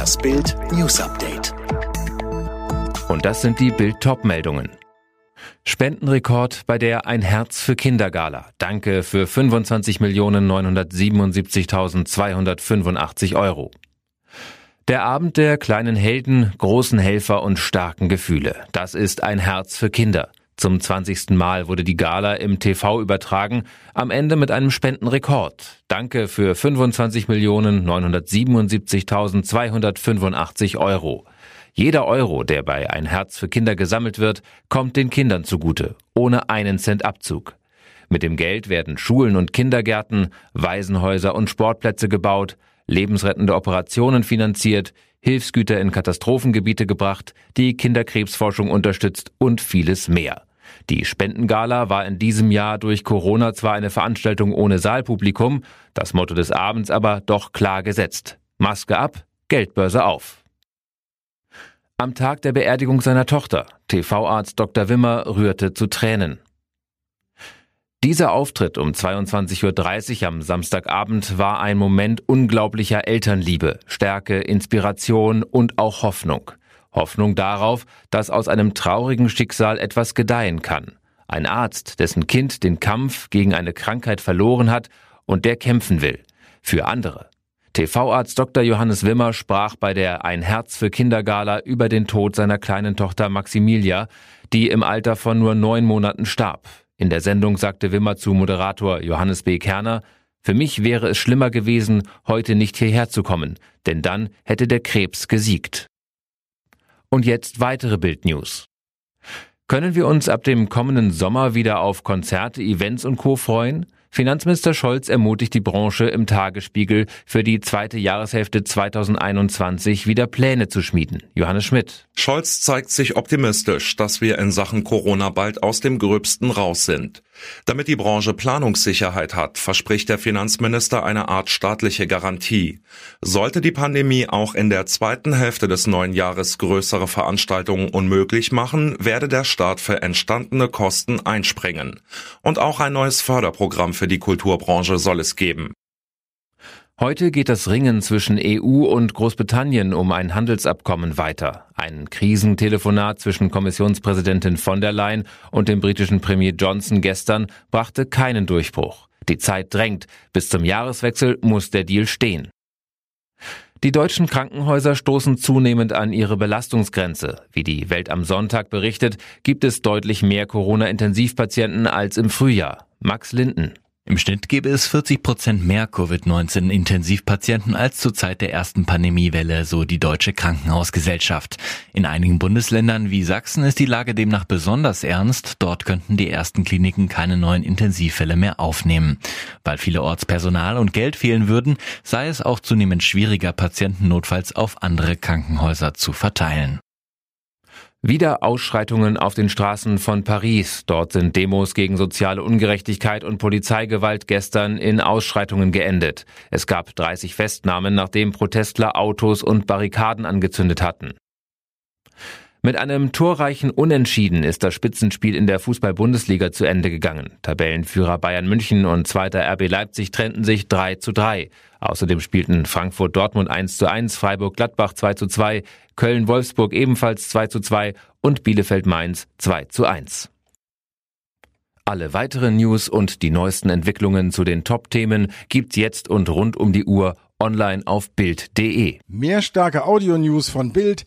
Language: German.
Das Bild News Update. Und das sind die Bild Top-Meldungen. Spendenrekord bei der Ein Herz für Kindergala. Danke für 25.977.285 Euro. Der Abend der kleinen Helden, großen Helfer und starken Gefühle. Das ist ein Herz für Kinder. Zum 20. Mal wurde die Gala im TV übertragen, am Ende mit einem Spendenrekord. Danke für 25.977.285 Euro. Jeder Euro, der bei Ein Herz für Kinder gesammelt wird, kommt den Kindern zugute, ohne einen Cent Abzug. Mit dem Geld werden Schulen und Kindergärten, Waisenhäuser und Sportplätze gebaut, lebensrettende Operationen finanziert, Hilfsgüter in Katastrophengebiete gebracht, die Kinderkrebsforschung unterstützt und vieles mehr. Die Spendengala war in diesem Jahr durch Corona zwar eine Veranstaltung ohne Saalpublikum, das Motto des Abends aber doch klar gesetzt. Maske ab, Geldbörse auf. Am Tag der Beerdigung seiner Tochter, TV-Arzt Dr. Wimmer rührte zu Tränen. Dieser Auftritt um 22.30 Uhr am Samstagabend war ein Moment unglaublicher Elternliebe, Stärke, Inspiration und auch Hoffnung. Hoffnung darauf, dass aus einem traurigen Schicksal etwas gedeihen kann. Ein Arzt, dessen Kind den Kampf gegen eine Krankheit verloren hat und der kämpfen will. Für andere. TV-Arzt Dr. Johannes Wimmer sprach bei der Ein Herz für Kindergala über den Tod seiner kleinen Tochter Maximilia, die im Alter von nur neun Monaten starb. In der Sendung sagte Wimmer zu Moderator Johannes B. Kerner, für mich wäre es schlimmer gewesen, heute nicht hierher zu kommen, denn dann hätte der Krebs gesiegt. Und jetzt weitere Bildnews. Können wir uns ab dem kommenden Sommer wieder auf Konzerte, Events und Co. freuen? Finanzminister Scholz ermutigt die Branche im Tagesspiegel für die zweite Jahreshälfte 2021 wieder Pläne zu schmieden. Johannes Schmidt. Scholz zeigt sich optimistisch, dass wir in Sachen Corona bald aus dem Gröbsten raus sind. Damit die Branche Planungssicherheit hat, verspricht der Finanzminister eine Art staatliche Garantie. Sollte die Pandemie auch in der zweiten Hälfte des neuen Jahres größere Veranstaltungen unmöglich machen, werde der Staat für entstandene Kosten einspringen. Und auch ein neues Förderprogramm für die Kulturbranche soll es geben. Heute geht das Ringen zwischen EU und Großbritannien um ein Handelsabkommen weiter. Ein Krisentelefonat zwischen Kommissionspräsidentin von der Leyen und dem britischen Premier Johnson gestern brachte keinen Durchbruch. Die Zeit drängt. Bis zum Jahreswechsel muss der Deal stehen. Die deutschen Krankenhäuser stoßen zunehmend an ihre Belastungsgrenze. Wie die Welt am Sonntag berichtet, gibt es deutlich mehr Corona-Intensivpatienten als im Frühjahr. Max Linden. Im Schnitt gäbe es 40 Prozent mehr Covid-19-Intensivpatienten als zur Zeit der ersten Pandemiewelle, so die Deutsche Krankenhausgesellschaft. In einigen Bundesländern wie Sachsen ist die Lage demnach besonders ernst. Dort könnten die ersten Kliniken keine neuen Intensivfälle mehr aufnehmen. Weil viele Ortspersonal und Geld fehlen würden, sei es auch zunehmend schwieriger, Patienten notfalls auf andere Krankenhäuser zu verteilen. Wieder Ausschreitungen auf den Straßen von Paris. Dort sind Demos gegen soziale Ungerechtigkeit und Polizeigewalt gestern in Ausschreitungen geendet. Es gab 30 Festnahmen, nachdem Protestler Autos und Barrikaden angezündet hatten. Mit einem torreichen Unentschieden ist das Spitzenspiel in der Fußball-Bundesliga zu Ende gegangen. Tabellenführer Bayern München und zweiter RB Leipzig trennten sich 3 zu 3. Außerdem spielten Frankfurt Dortmund 1 zu 1, Freiburg Gladbach 2 zu 2, Köln Wolfsburg ebenfalls 2 zu 2 und Bielefeld Mainz 2 zu 1. Alle weiteren News und die neuesten Entwicklungen zu den Top-Themen gibt's jetzt und rund um die Uhr online auf Bild.de. Mehr starke Audio-News von Bild